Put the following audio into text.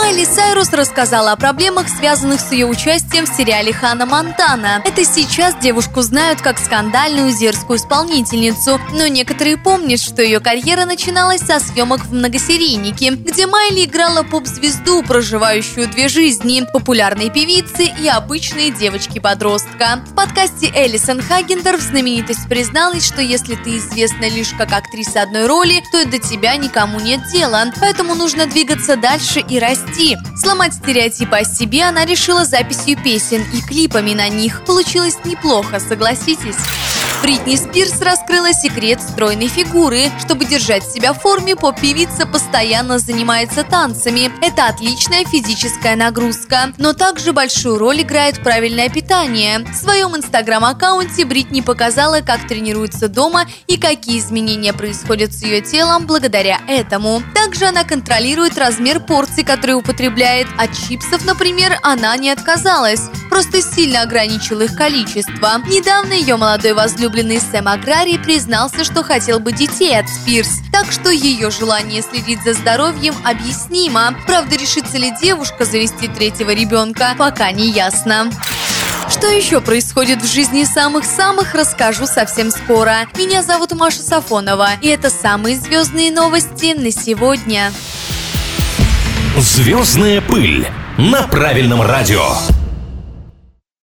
Майли Сайрус рассказала о проблемах, связанных с ее участием в сериале «Хана Монтана». Это сейчас девушку знают как скандальную зерскую исполнительницу, но некоторые помнят, что ее карьера начиналась со съемок в «Многосерийнике», где Майли играла поп-звезду, проживающую две жизни – популярной певицы и обычной девочки-подростка. В подкасте Элисон Хагендер знаменитость призналась, что если ты известна лишь как актриса одной роли, то до тебя никому нет дела, поэтому нужно двигаться дальше и расти расти. Сломать стереотипы о себе она решила записью песен и клипами на них. Получилось неплохо, согласитесь. Бритни Спирс раскрыла секрет стройной фигуры. Чтобы держать себя в форме, поп-певица постоянно занимается танцами. Это отличная физическая нагрузка. Но также большую роль играет правильное питание. В своем инстаграм-аккаунте Бритни показала, как тренируется дома и какие изменения происходят с ее телом благодаря этому. Также она контролирует размер порций, которые употребляет. От чипсов, например, она не отказалась просто сильно ограничил их количество. Недавно ее молодой возлюбленный Сэм Аграри признался, что хотел бы детей от Спирс, так что ее желание следить за здоровьем объяснимо. Правда, решится ли девушка завести третьего ребенка, пока не ясно. Что еще происходит в жизни самых-самых, расскажу совсем скоро. Меня зовут Маша Сафонова, и это самые звездные новости на сегодня. Звездная пыль на правильном радио.